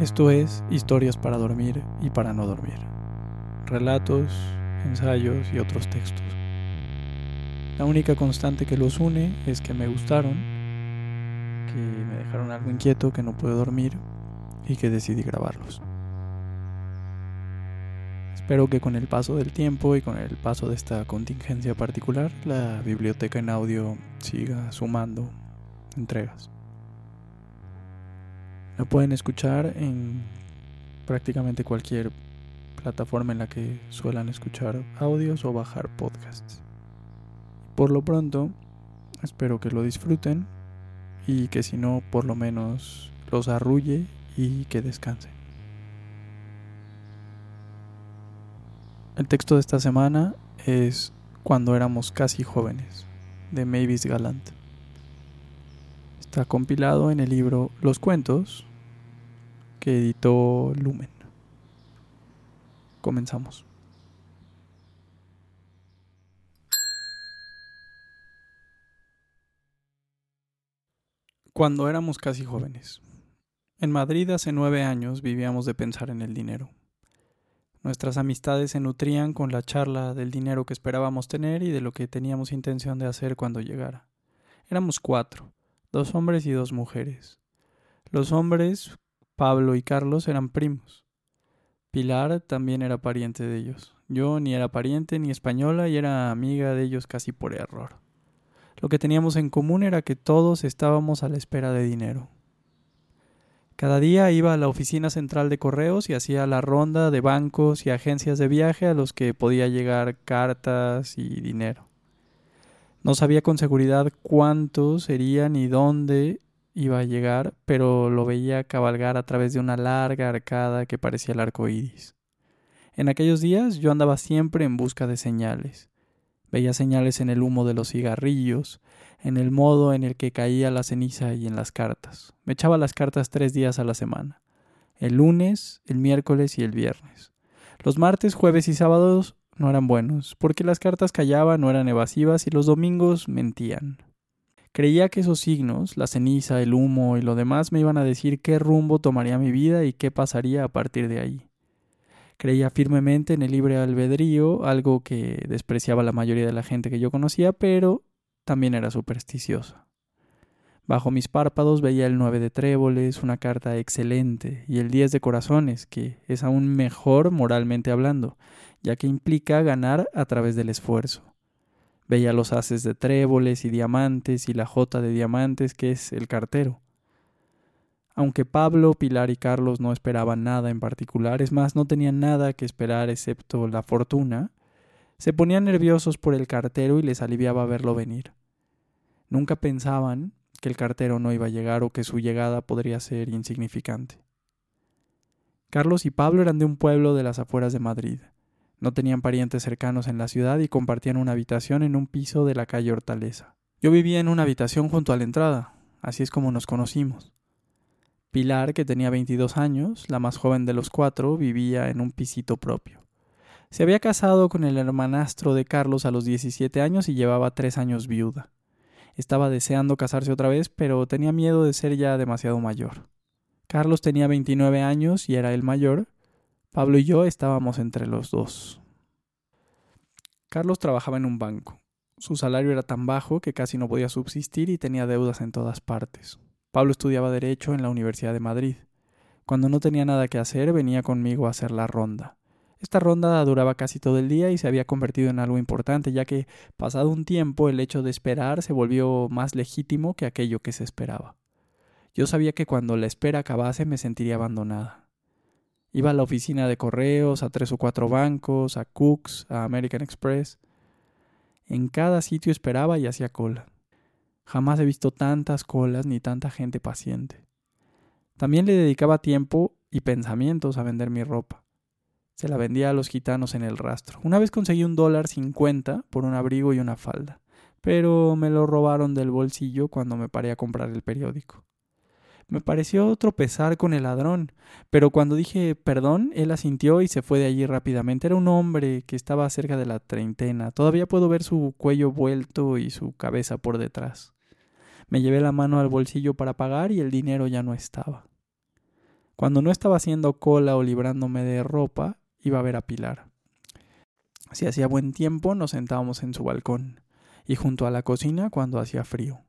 Esto es Historias para dormir y para no dormir. Relatos, ensayos y otros textos. La única constante que los une es que me gustaron, que me dejaron algo inquieto, que no pude dormir y que decidí grabarlos. Espero que con el paso del tiempo y con el paso de esta contingencia particular, la biblioteca en audio siga sumando entregas. La pueden escuchar en prácticamente cualquier plataforma en la que suelan escuchar audios o bajar podcasts. Por lo pronto, espero que lo disfruten y que si no, por lo menos los arrulle y que descansen. El texto de esta semana es Cuando éramos casi jóvenes, de Mavis Galant. Está compilado en el libro Los Cuentos, que editó Lumen. Comenzamos. Cuando éramos casi jóvenes. En Madrid hace nueve años vivíamos de pensar en el dinero. Nuestras amistades se nutrían con la charla del dinero que esperábamos tener y de lo que teníamos intención de hacer cuando llegara. Éramos cuatro, dos hombres y dos mujeres. Los hombres, Pablo y Carlos, eran primos. Pilar también era pariente de ellos. Yo ni era pariente ni española y era amiga de ellos casi por error. Lo que teníamos en común era que todos estábamos a la espera de dinero. Cada día iba a la oficina central de correos y hacía la ronda de bancos y agencias de viaje a los que podía llegar cartas y dinero. No sabía con seguridad cuántos serían ni dónde iba a llegar, pero lo veía cabalgar a través de una larga arcada que parecía el arco iris. En aquellos días yo andaba siempre en busca de señales. Veía señales en el humo de los cigarrillos, en el modo en el que caía la ceniza y en las cartas. Me echaba las cartas tres días a la semana. El lunes, el miércoles y el viernes. Los martes, jueves y sábados no eran buenos, porque las cartas callaban, no eran evasivas y los domingos mentían. Creía que esos signos, la ceniza, el humo y lo demás me iban a decir qué rumbo tomaría mi vida y qué pasaría a partir de ahí. Creía firmemente en el libre albedrío, algo que despreciaba la mayoría de la gente que yo conocía, pero también era supersticiosa. Bajo mis párpados veía el nueve de tréboles, una carta excelente, y el diez de corazones, que es aún mejor moralmente hablando, ya que implica ganar a través del esfuerzo. Veía los haces de tréboles y diamantes y la jota de diamantes, que es el cartero. Aunque Pablo, Pilar y Carlos no esperaban nada en particular, es más, no tenían nada que esperar excepto la fortuna, se ponían nerviosos por el cartero y les aliviaba verlo venir. Nunca pensaban que el cartero no iba a llegar o que su llegada podría ser insignificante. Carlos y Pablo eran de un pueblo de las afueras de Madrid. No tenían parientes cercanos en la ciudad y compartían una habitación en un piso de la calle Hortaleza. Yo vivía en una habitación junto a la entrada, así es como nos conocimos. Pilar, que tenía 22 años, la más joven de los cuatro, vivía en un pisito propio. Se había casado con el hermanastro de Carlos a los 17 años y llevaba tres años viuda. Estaba deseando casarse otra vez, pero tenía miedo de ser ya demasiado mayor. Carlos tenía 29 años y era el mayor. Pablo y yo estábamos entre los dos. Carlos trabajaba en un banco. Su salario era tan bajo que casi no podía subsistir y tenía deudas en todas partes. Pablo estudiaba Derecho en la Universidad de Madrid. Cuando no tenía nada que hacer, venía conmigo a hacer la ronda. Esta ronda duraba casi todo el día y se había convertido en algo importante, ya que, pasado un tiempo, el hecho de esperar se volvió más legítimo que aquello que se esperaba. Yo sabía que cuando la espera acabase me sentiría abandonada. Iba a la oficina de correos, a tres o cuatro bancos, a Cooks, a American Express. En cada sitio esperaba y hacía cola. Jamás he visto tantas colas ni tanta gente paciente. También le dedicaba tiempo y pensamientos a vender mi ropa. Se la vendía a los gitanos en el rastro. Una vez conseguí un dólar cincuenta por un abrigo y una falda, pero me lo robaron del bolsillo cuando me paré a comprar el periódico. Me pareció tropezar con el ladrón, pero cuando dije perdón, él asintió y se fue de allí rápidamente. Era un hombre que estaba cerca de la treintena. Todavía puedo ver su cuello vuelto y su cabeza por detrás. Me llevé la mano al bolsillo para pagar y el dinero ya no estaba. Cuando no estaba haciendo cola o librándome de ropa, iba a ver a Pilar. Si hacía buen tiempo, nos sentábamos en su balcón y junto a la cocina cuando hacía frío.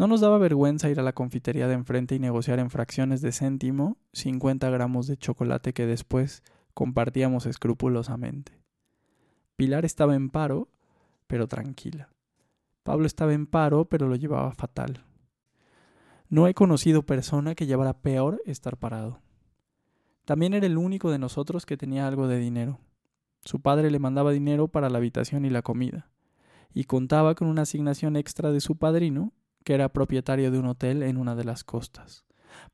No nos daba vergüenza ir a la confitería de enfrente y negociar en fracciones de céntimo 50 gramos de chocolate que después compartíamos escrupulosamente. Pilar estaba en paro, pero tranquila. Pablo estaba en paro, pero lo llevaba fatal. No he conocido persona que llevara peor estar parado. También era el único de nosotros que tenía algo de dinero. Su padre le mandaba dinero para la habitación y la comida, y contaba con una asignación extra de su padrino, que era propietario de un hotel en una de las costas.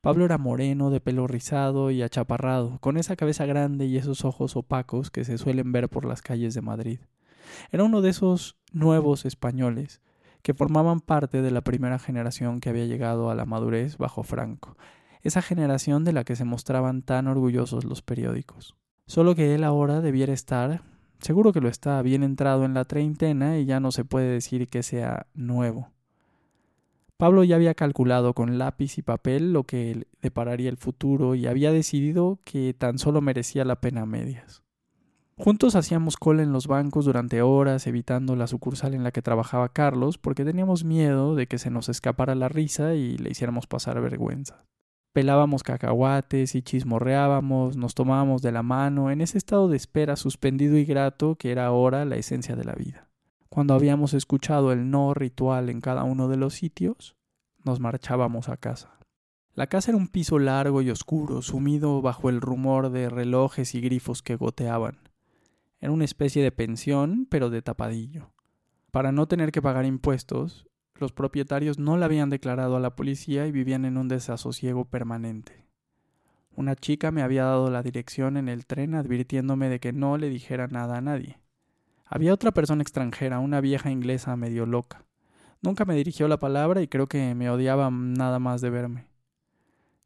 Pablo era moreno, de pelo rizado y achaparrado, con esa cabeza grande y esos ojos opacos que se suelen ver por las calles de Madrid. Era uno de esos nuevos españoles que formaban parte de la primera generación que había llegado a la madurez bajo Franco, esa generación de la que se mostraban tan orgullosos los periódicos. Solo que él ahora debiera estar, seguro que lo está, bien entrado en la treintena y ya no se puede decir que sea nuevo. Pablo ya había calculado con lápiz y papel lo que depararía el futuro y había decidido que tan solo merecía la pena medias. Juntos hacíamos cola en los bancos durante horas, evitando la sucursal en la que trabajaba Carlos, porque teníamos miedo de que se nos escapara la risa y le hiciéramos pasar vergüenza. Pelábamos cacahuates y chismorreábamos, nos tomábamos de la mano, en ese estado de espera suspendido y grato que era ahora la esencia de la vida. Cuando habíamos escuchado el no ritual en cada uno de los sitios, nos marchábamos a casa. La casa era un piso largo y oscuro, sumido bajo el rumor de relojes y grifos que goteaban. Era una especie de pensión, pero de tapadillo. Para no tener que pagar impuestos, los propietarios no la habían declarado a la policía y vivían en un desasosiego permanente. Una chica me había dado la dirección en el tren advirtiéndome de que no le dijera nada a nadie. Había otra persona extranjera, una vieja inglesa medio loca. Nunca me dirigió la palabra y creo que me odiaba nada más de verme.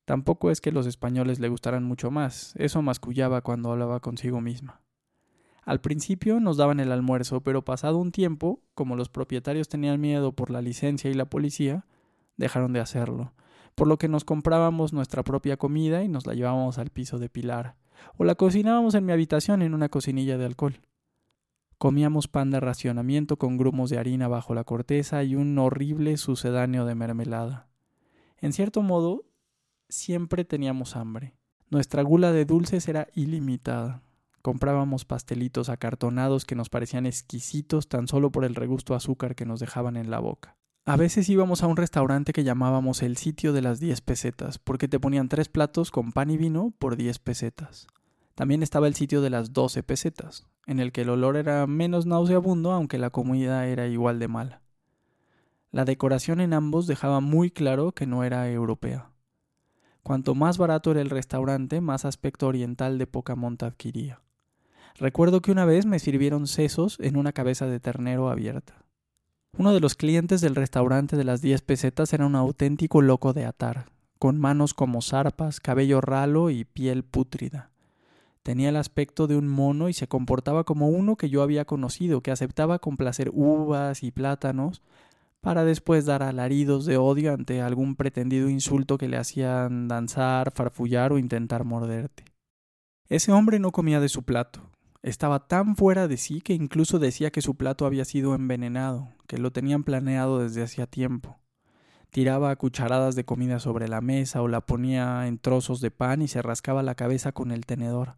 Tampoco es que los españoles le gustaran mucho más, eso mascullaba cuando hablaba consigo misma. Al principio nos daban el almuerzo, pero pasado un tiempo, como los propietarios tenían miedo por la licencia y la policía, dejaron de hacerlo, por lo que nos comprábamos nuestra propia comida y nos la llevábamos al piso de Pilar, o la cocinábamos en mi habitación en una cocinilla de alcohol. Comíamos pan de racionamiento con grumos de harina bajo la corteza y un horrible sucedáneo de mermelada. En cierto modo, siempre teníamos hambre. Nuestra gula de dulces era ilimitada. Comprábamos pastelitos acartonados que nos parecían exquisitos tan solo por el regusto azúcar que nos dejaban en la boca. A veces íbamos a un restaurante que llamábamos el sitio de las diez pesetas, porque te ponían tres platos con pan y vino por diez pesetas. También estaba el sitio de las doce pesetas, en el que el olor era menos nauseabundo aunque la comida era igual de mala. La decoración en ambos dejaba muy claro que no era europea. Cuanto más barato era el restaurante, más aspecto oriental de poca monta adquiría. Recuerdo que una vez me sirvieron sesos en una cabeza de ternero abierta. Uno de los clientes del restaurante de las diez pesetas era un auténtico loco de atar, con manos como zarpas, cabello ralo y piel pútrida. Tenía el aspecto de un mono y se comportaba como uno que yo había conocido, que aceptaba con placer uvas y plátanos, para después dar alaridos de odio ante algún pretendido insulto que le hacían danzar, farfullar o intentar morderte. Ese hombre no comía de su plato. Estaba tan fuera de sí que incluso decía que su plato había sido envenenado, que lo tenían planeado desde hacía tiempo. Tiraba cucharadas de comida sobre la mesa o la ponía en trozos de pan y se rascaba la cabeza con el tenedor,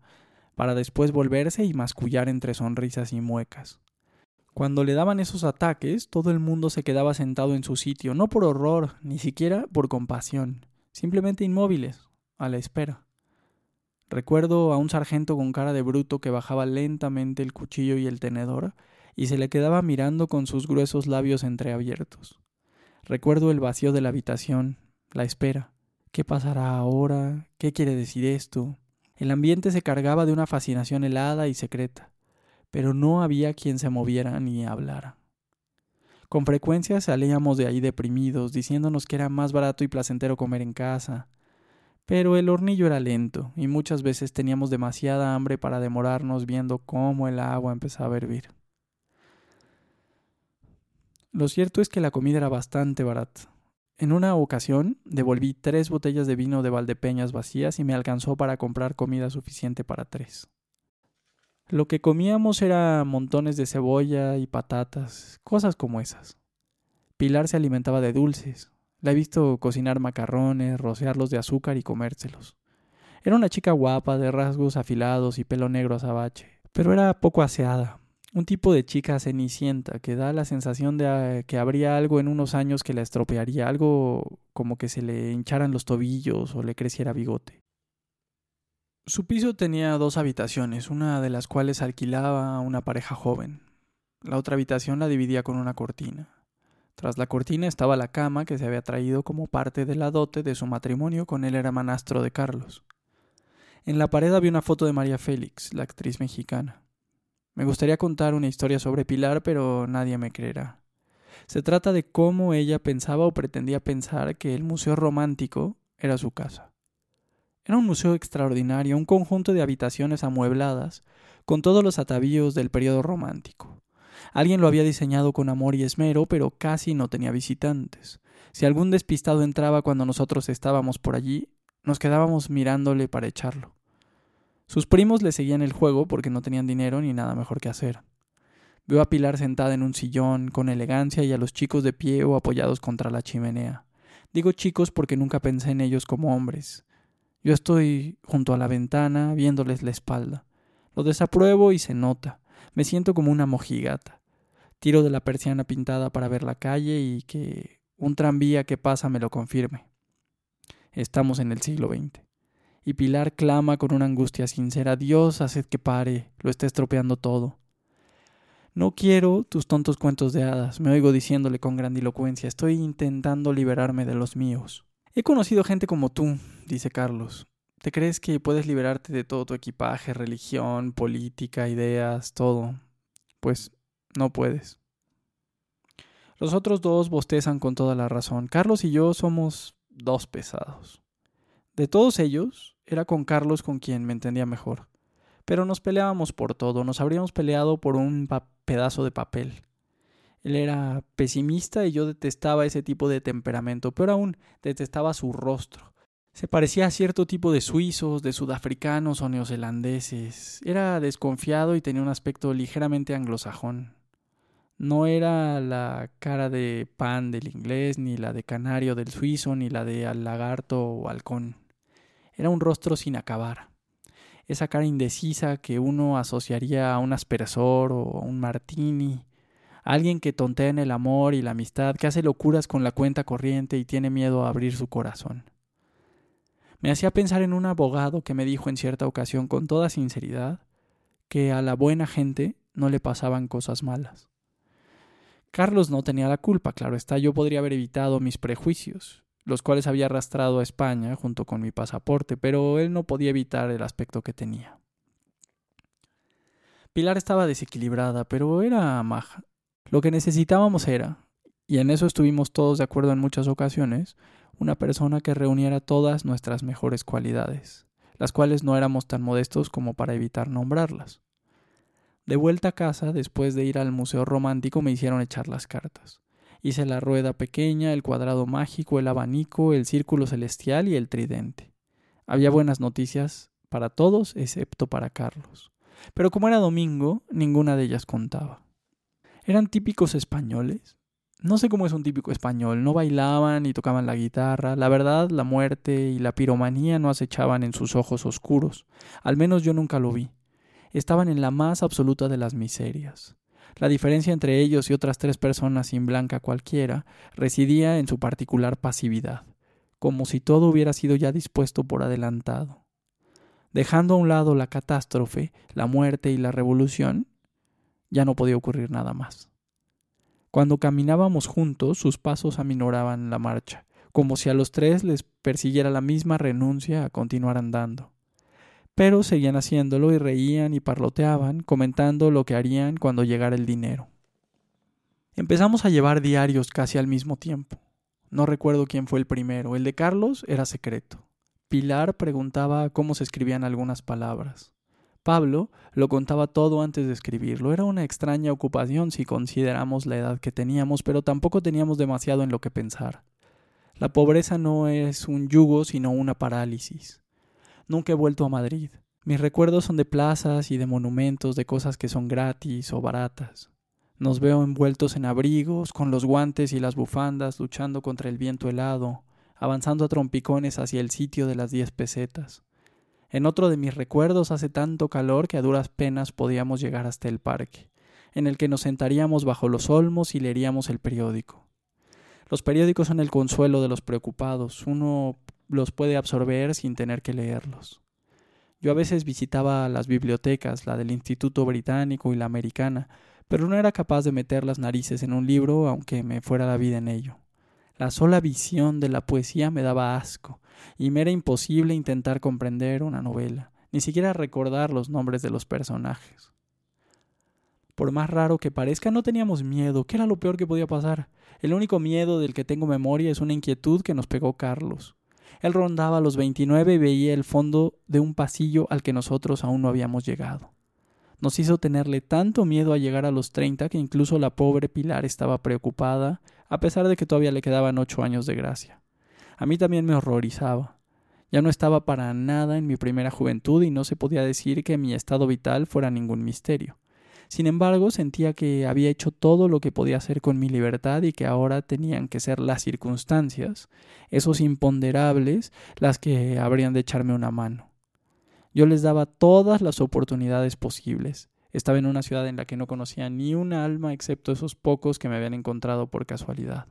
para después volverse y mascullar entre sonrisas y muecas. Cuando le daban esos ataques, todo el mundo se quedaba sentado en su sitio, no por horror, ni siquiera por compasión, simplemente inmóviles, a la espera. Recuerdo a un sargento con cara de bruto que bajaba lentamente el cuchillo y el tenedor y se le quedaba mirando con sus gruesos labios entreabiertos. Recuerdo el vacío de la habitación, la espera. ¿Qué pasará ahora? ¿Qué quiere decir esto? El ambiente se cargaba de una fascinación helada y secreta, pero no había quien se moviera ni hablara. Con frecuencia salíamos de ahí deprimidos, diciéndonos que era más barato y placentero comer en casa. Pero el hornillo era lento, y muchas veces teníamos demasiada hambre para demorarnos viendo cómo el agua empezaba a hervir. Lo cierto es que la comida era bastante barata. En una ocasión devolví tres botellas de vino de Valdepeñas vacías y me alcanzó para comprar comida suficiente para tres. Lo que comíamos era montones de cebolla y patatas, cosas como esas. Pilar se alimentaba de dulces. La he visto cocinar macarrones, rociarlos de azúcar y comérselos. Era una chica guapa, de rasgos afilados y pelo negro azabache, pero era poco aseada, un tipo de chica cenicienta que da la sensación de ah, que habría algo en unos años que la estropearía, algo como que se le hincharan los tobillos o le creciera bigote. Su piso tenía dos habitaciones, una de las cuales alquilaba a una pareja joven. La otra habitación la dividía con una cortina. Tras la cortina estaba la cama que se había traído como parte de la dote de su matrimonio con el hermanastro de Carlos. En la pared había una foto de María Félix, la actriz mexicana. Me gustaría contar una historia sobre Pilar, pero nadie me creerá. Se trata de cómo ella pensaba o pretendía pensar que el Museo Romántico era su casa. Era un museo extraordinario, un conjunto de habitaciones amuebladas, con todos los atavíos del periodo romántico. Alguien lo había diseñado con amor y esmero, pero casi no tenía visitantes. Si algún despistado entraba cuando nosotros estábamos por allí, nos quedábamos mirándole para echarlo. Sus primos le seguían el juego porque no tenían dinero ni nada mejor que hacer. Veo a Pilar sentada en un sillón con elegancia y a los chicos de pie o apoyados contra la chimenea. Digo chicos porque nunca pensé en ellos como hombres. Yo estoy junto a la ventana viéndoles la espalda. Lo desapruebo y se nota. Me siento como una mojigata. Tiro de la persiana pintada para ver la calle y que un tranvía que pasa me lo confirme. Estamos en el siglo XX y Pilar clama con una angustia sincera Dios, haced que pare, lo está estropeando todo. No quiero tus tontos cuentos de hadas, me oigo diciéndole con grandilocuencia, estoy intentando liberarme de los míos. He conocido gente como tú, dice Carlos. ¿Te crees que puedes liberarte de todo tu equipaje, religión, política, ideas, todo? Pues no puedes. Los otros dos bostezan con toda la razón. Carlos y yo somos dos pesados. De todos ellos, era con Carlos con quien me entendía mejor. Pero nos peleábamos por todo, nos habríamos peleado por un pedazo de papel. Él era pesimista y yo detestaba ese tipo de temperamento, pero aún detestaba su rostro. Se parecía a cierto tipo de suizos, de sudafricanos o neozelandeses. Era desconfiado y tenía un aspecto ligeramente anglosajón. No era la cara de pan del inglés, ni la de canario del suizo, ni la de lagarto o halcón. Era un rostro sin acabar. Esa cara indecisa que uno asociaría a un aspersor o a un martini. alguien que tontea en el amor y la amistad, que hace locuras con la cuenta corriente y tiene miedo a abrir su corazón. Me hacía pensar en un abogado que me dijo en cierta ocasión con toda sinceridad que a la buena gente no le pasaban cosas malas. Carlos no tenía la culpa, claro está, yo podría haber evitado mis prejuicios los cuales había arrastrado a España junto con mi pasaporte, pero él no podía evitar el aspecto que tenía. Pilar estaba desequilibrada, pero era maja. Lo que necesitábamos era, y en eso estuvimos todos de acuerdo en muchas ocasiones, una persona que reuniera todas nuestras mejores cualidades, las cuales no éramos tan modestos como para evitar nombrarlas. De vuelta a casa, después de ir al Museo Romántico, me hicieron echar las cartas. Hice la rueda pequeña, el cuadrado mágico, el abanico, el círculo celestial y el tridente. Había buenas noticias para todos excepto para Carlos. Pero como era domingo, ninguna de ellas contaba. ¿Eran típicos españoles? No sé cómo es un típico español, no bailaban ni tocaban la guitarra, la verdad, la muerte y la piromanía no acechaban en sus ojos oscuros, al menos yo nunca lo vi. Estaban en la más absoluta de las miserias. La diferencia entre ellos y otras tres personas sin blanca cualquiera residía en su particular pasividad, como si todo hubiera sido ya dispuesto por adelantado. Dejando a un lado la catástrofe, la muerte y la revolución, ya no podía ocurrir nada más. Cuando caminábamos juntos, sus pasos aminoraban la marcha, como si a los tres les persiguiera la misma renuncia a continuar andando pero seguían haciéndolo y reían y parloteaban, comentando lo que harían cuando llegara el dinero. Empezamos a llevar diarios casi al mismo tiempo. No recuerdo quién fue el primero, el de Carlos era secreto. Pilar preguntaba cómo se escribían algunas palabras. Pablo lo contaba todo antes de escribirlo. Era una extraña ocupación si consideramos la edad que teníamos, pero tampoco teníamos demasiado en lo que pensar. La pobreza no es un yugo, sino una parálisis. Nunca he vuelto a Madrid. Mis recuerdos son de plazas y de monumentos, de cosas que son gratis o baratas. Nos veo envueltos en abrigos, con los guantes y las bufandas, luchando contra el viento helado, avanzando a trompicones hacia el sitio de las diez pesetas. En otro de mis recuerdos hace tanto calor que a duras penas podíamos llegar hasta el parque, en el que nos sentaríamos bajo los olmos y leeríamos el periódico. Los periódicos son el consuelo de los preocupados, uno los puede absorber sin tener que leerlos. Yo a veces visitaba las bibliotecas, la del Instituto Británico y la americana, pero no era capaz de meter las narices en un libro aunque me fuera la vida en ello. La sola visión de la poesía me daba asco, y me era imposible intentar comprender una novela, ni siquiera recordar los nombres de los personajes. Por más raro que parezca, no teníamos miedo, que era lo peor que podía pasar. El único miedo del que tengo memoria es una inquietud que nos pegó Carlos. Él rondaba los veintinueve y veía el fondo de un pasillo al que nosotros aún no habíamos llegado. Nos hizo tenerle tanto miedo a llegar a los treinta que incluso la pobre Pilar estaba preocupada, a pesar de que todavía le quedaban ocho años de gracia. A mí también me horrorizaba. Ya no estaba para nada en mi primera juventud y no se podía decir que mi estado vital fuera ningún misterio. Sin embargo, sentía que había hecho todo lo que podía hacer con mi libertad y que ahora tenían que ser las circunstancias, esos imponderables, las que habrían de echarme una mano. Yo les daba todas las oportunidades posibles. Estaba en una ciudad en la que no conocía ni un alma excepto esos pocos que me habían encontrado por casualidad.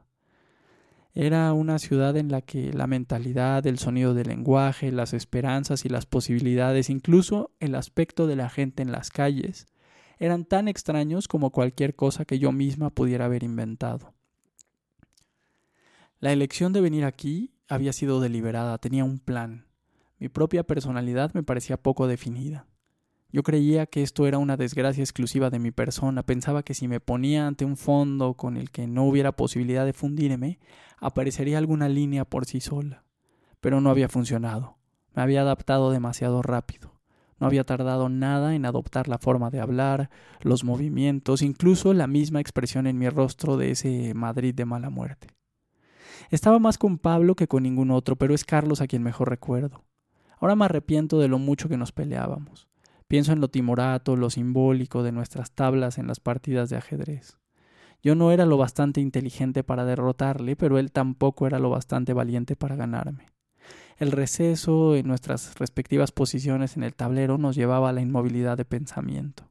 Era una ciudad en la que la mentalidad, el sonido del lenguaje, las esperanzas y las posibilidades, incluso el aspecto de la gente en las calles, eran tan extraños como cualquier cosa que yo misma pudiera haber inventado. La elección de venir aquí había sido deliberada, tenía un plan. Mi propia personalidad me parecía poco definida. Yo creía que esto era una desgracia exclusiva de mi persona, pensaba que si me ponía ante un fondo con el que no hubiera posibilidad de fundirme, aparecería alguna línea por sí sola. Pero no había funcionado. Me había adaptado demasiado rápido. No había tardado nada en adoptar la forma de hablar, los movimientos, incluso la misma expresión en mi rostro de ese Madrid de mala muerte. Estaba más con Pablo que con ningún otro, pero es Carlos a quien mejor recuerdo. Ahora me arrepiento de lo mucho que nos peleábamos. Pienso en lo timorato, lo simbólico de nuestras tablas en las partidas de ajedrez. Yo no era lo bastante inteligente para derrotarle, pero él tampoco era lo bastante valiente para ganarme. El receso en nuestras respectivas posiciones en el tablero nos llevaba a la inmovilidad de pensamiento.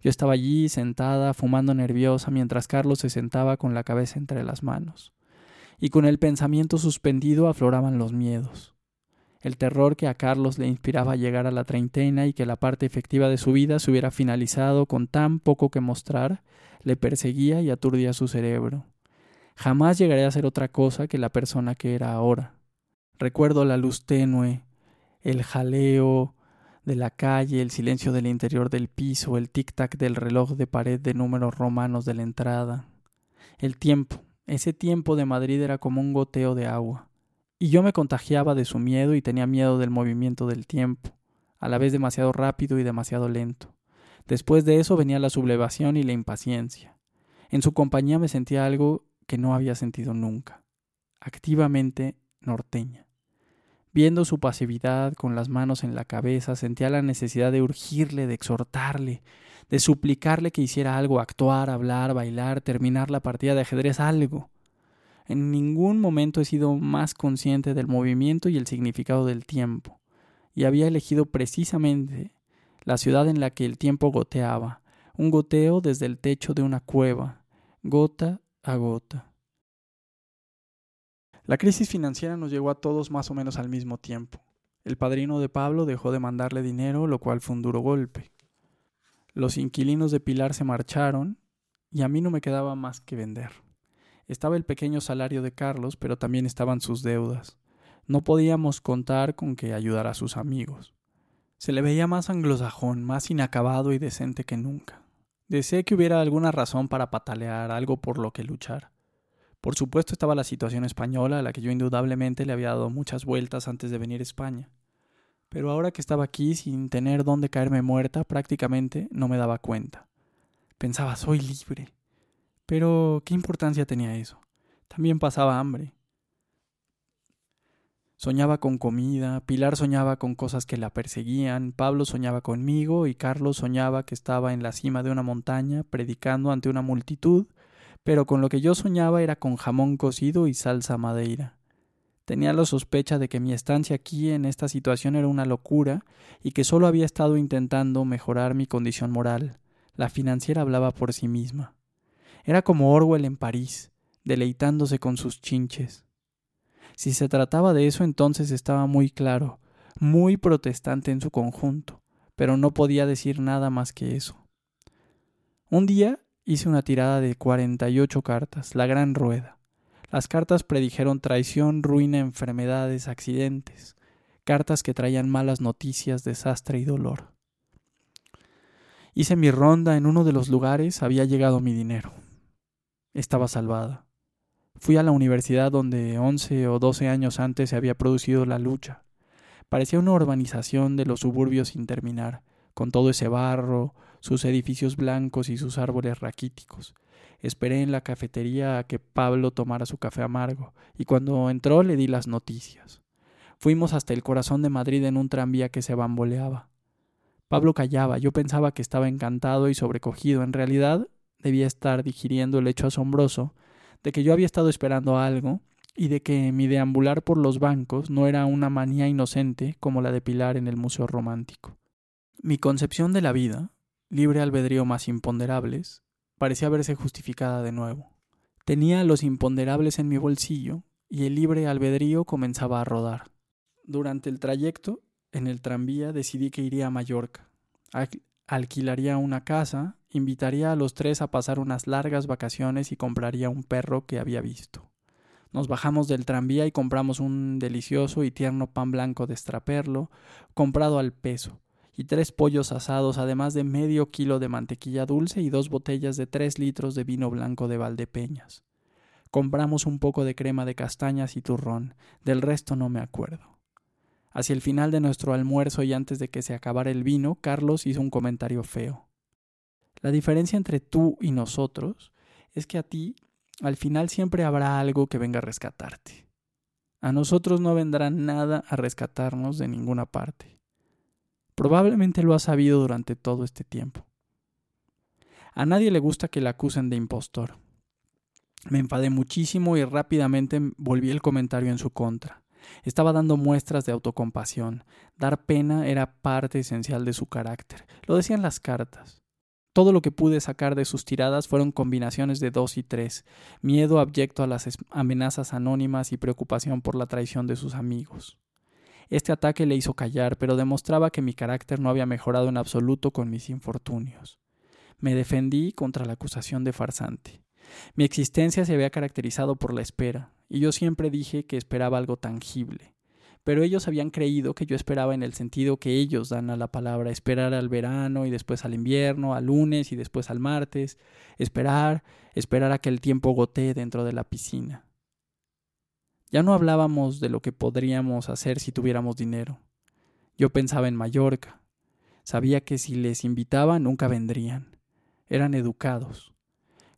Yo estaba allí sentada, fumando nerviosa, mientras Carlos se sentaba con la cabeza entre las manos. Y con el pensamiento suspendido afloraban los miedos el terror que a Carlos le inspiraba llegar a la treintena y que la parte efectiva de su vida se hubiera finalizado con tan poco que mostrar, le perseguía y aturdía su cerebro. Jamás llegaré a ser otra cosa que la persona que era ahora. Recuerdo la luz tenue, el jaleo de la calle, el silencio del interior del piso, el tic-tac del reloj de pared de números romanos de la entrada. El tiempo, ese tiempo de Madrid era como un goteo de agua y yo me contagiaba de su miedo y tenía miedo del movimiento del tiempo, a la vez demasiado rápido y demasiado lento. Después de eso venía la sublevación y la impaciencia. En su compañía me sentía algo que no había sentido nunca, activamente norteña. Viendo su pasividad con las manos en la cabeza, sentía la necesidad de urgirle, de exhortarle, de suplicarle que hiciera algo, actuar, hablar, bailar, terminar la partida de ajedrez, algo. En ningún momento he sido más consciente del movimiento y el significado del tiempo, y había elegido precisamente la ciudad en la que el tiempo goteaba, un goteo desde el techo de una cueva, gota a gota. La crisis financiera nos llegó a todos más o menos al mismo tiempo. El padrino de Pablo dejó de mandarle dinero, lo cual fue un duro golpe. Los inquilinos de Pilar se marcharon y a mí no me quedaba más que vender. Estaba el pequeño salario de Carlos, pero también estaban sus deudas. No podíamos contar con que ayudara a sus amigos. Se le veía más anglosajón, más inacabado y decente que nunca. Deseé que hubiera alguna razón para patalear, algo por lo que luchar. Por supuesto estaba la situación española, a la que yo indudablemente le había dado muchas vueltas antes de venir a España. Pero ahora que estaba aquí sin tener dónde caerme muerta, prácticamente no me daba cuenta. Pensaba, soy libre. Pero, ¿qué importancia tenía eso? También pasaba hambre. Soñaba con comida, Pilar soñaba con cosas que la perseguían, Pablo soñaba conmigo y Carlos soñaba que estaba en la cima de una montaña predicando ante una multitud, pero con lo que yo soñaba era con jamón cocido y salsa madeira. Tenía la sospecha de que mi estancia aquí en esta situación era una locura y que solo había estado intentando mejorar mi condición moral. La financiera hablaba por sí misma. Era como Orwell en París, deleitándose con sus chinches. Si se trataba de eso, entonces estaba muy claro, muy protestante en su conjunto, pero no podía decir nada más que eso. Un día hice una tirada de cuarenta y ocho cartas, la gran rueda. Las cartas predijeron traición, ruina, enfermedades, accidentes, cartas que traían malas noticias, desastre y dolor. Hice mi ronda en uno de los lugares, había llegado mi dinero. Estaba salvada. Fui a la universidad donde once o doce años antes se había producido la lucha. Parecía una urbanización de los suburbios sin terminar, con todo ese barro, sus edificios blancos y sus árboles raquíticos. Esperé en la cafetería a que Pablo tomara su café amargo, y cuando entró le di las noticias. Fuimos hasta el corazón de Madrid en un tranvía que se bamboleaba. Pablo callaba, yo pensaba que estaba encantado y sobrecogido. En realidad debía estar digiriendo el hecho asombroso de que yo había estado esperando algo y de que mi deambular por los bancos no era una manía inocente como la de Pilar en el Museo Romántico. Mi concepción de la vida, libre albedrío más imponderables, parecía verse justificada de nuevo. Tenía los imponderables en mi bolsillo y el libre albedrío comenzaba a rodar. Durante el trayecto, en el tranvía, decidí que iría a Mallorca. alquilaría una casa invitaría a los tres a pasar unas largas vacaciones y compraría un perro que había visto. Nos bajamos del tranvía y compramos un delicioso y tierno pan blanco de estraperlo, comprado al peso, y tres pollos asados, además de medio kilo de mantequilla dulce y dos botellas de tres litros de vino blanco de Valdepeñas. Compramos un poco de crema de castañas y turrón, del resto no me acuerdo. Hacia el final de nuestro almuerzo y antes de que se acabara el vino, Carlos hizo un comentario feo. La diferencia entre tú y nosotros es que a ti al final siempre habrá algo que venga a rescatarte. A nosotros no vendrá nada a rescatarnos de ninguna parte. Probablemente lo has sabido durante todo este tiempo. A nadie le gusta que le acusen de impostor. Me enfadé muchísimo y rápidamente volví el comentario en su contra. Estaba dando muestras de autocompasión. Dar pena era parte esencial de su carácter. Lo decían las cartas. Todo lo que pude sacar de sus tiradas fueron combinaciones de dos y tres, miedo abyecto a las amenazas anónimas y preocupación por la traición de sus amigos. Este ataque le hizo callar, pero demostraba que mi carácter no había mejorado en absoluto con mis infortunios. Me defendí contra la acusación de farsante. Mi existencia se había caracterizado por la espera, y yo siempre dije que esperaba algo tangible pero ellos habían creído que yo esperaba en el sentido que ellos dan a la palabra, esperar al verano y después al invierno, al lunes y después al martes, esperar, esperar a que el tiempo gotee dentro de la piscina. Ya no hablábamos de lo que podríamos hacer si tuviéramos dinero. Yo pensaba en Mallorca. Sabía que si les invitaba nunca vendrían. Eran educados.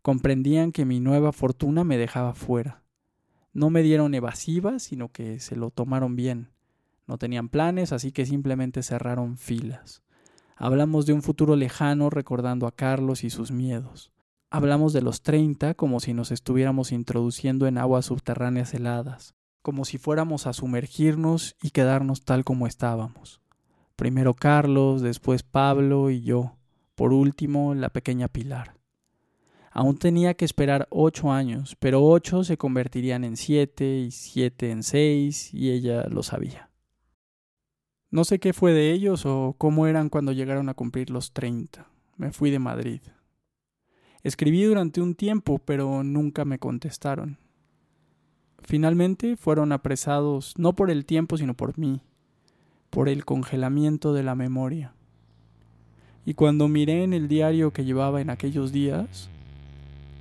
Comprendían que mi nueva fortuna me dejaba fuera. No me dieron evasivas, sino que se lo tomaron bien. No tenían planes, así que simplemente cerraron filas. Hablamos de un futuro lejano recordando a Carlos y sus miedos. Hablamos de los treinta como si nos estuviéramos introduciendo en aguas subterráneas heladas, como si fuéramos a sumergirnos y quedarnos tal como estábamos. Primero Carlos, después Pablo y yo, por último la pequeña Pilar. Aún tenía que esperar ocho años, pero ocho se convertirían en siete y siete en seis, y ella lo sabía. No sé qué fue de ellos o cómo eran cuando llegaron a cumplir los treinta. Me fui de Madrid. Escribí durante un tiempo, pero nunca me contestaron. Finalmente fueron apresados no por el tiempo, sino por mí, por el congelamiento de la memoria. Y cuando miré en el diario que llevaba en aquellos días,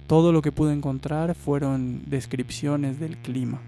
todo lo que pude encontrar fueron descripciones del clima.